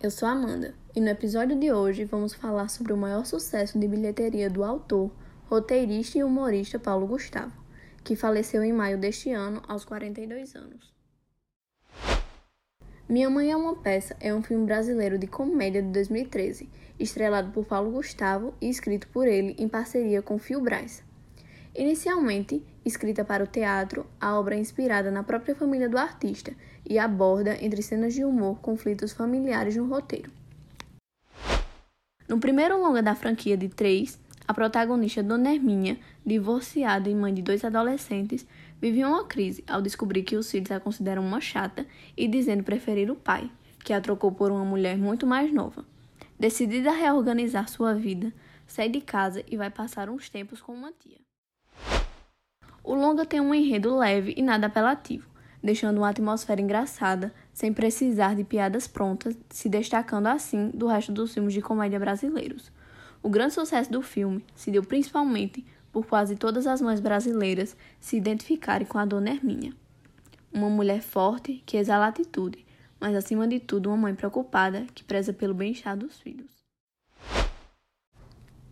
Eu sou Amanda e no episódio de hoje vamos falar sobre o maior sucesso de bilheteria do autor, roteirista e humorista Paulo Gustavo, que faleceu em maio deste ano aos 42 anos. Minha Mãe é uma Peça é um filme brasileiro de comédia de 2013, estrelado por Paulo Gustavo e escrito por ele em parceria com Phil Braz. Inicialmente escrita para o teatro, a obra é inspirada na própria família do artista e aborda, entre cenas de humor, conflitos familiares no roteiro. No primeiro longa da franquia de três, a protagonista Dona Herminha, divorciada e mãe de dois adolescentes, vive uma crise ao descobrir que os filhos a consideram uma chata e dizendo preferir o pai, que a trocou por uma mulher muito mais nova. Decidida a reorganizar sua vida, sai de casa e vai passar uns tempos com uma tia. O longa tem um enredo leve e nada apelativo, deixando uma atmosfera engraçada, sem precisar de piadas prontas, se destacando assim do resto dos filmes de comédia brasileiros. O grande sucesso do filme se deu principalmente por quase todas as mães brasileiras se identificarem com a Dona Hermínia. Uma mulher forte que exala atitude, mas acima de tudo uma mãe preocupada que preza pelo bem-estar dos filhos.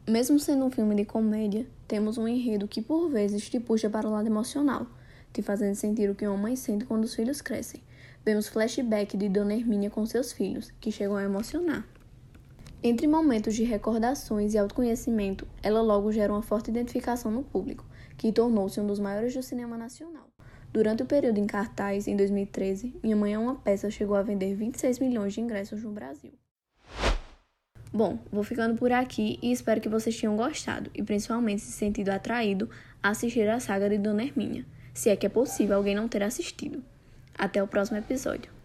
Mesmo sendo um filme de comédia, temos um enredo que por vezes te puxa para o lado emocional, te fazendo sentir o que uma mãe sente quando os filhos crescem. Vemos flashback de Dona Hermínia com seus filhos, que chegam a emocionar. Entre momentos de recordações e autoconhecimento, ela logo gera uma forte identificação no público, que tornou-se um dos maiores do cinema nacional. Durante o período em cartaz, em 2013, Minha Mãe é uma Peça chegou a vender 26 milhões de ingressos no Brasil. Bom, vou ficando por aqui e espero que vocês tenham gostado e principalmente se sentido atraído a assistir a saga de Dona Hermínia, se é que é possível alguém não ter assistido. Até o próximo episódio.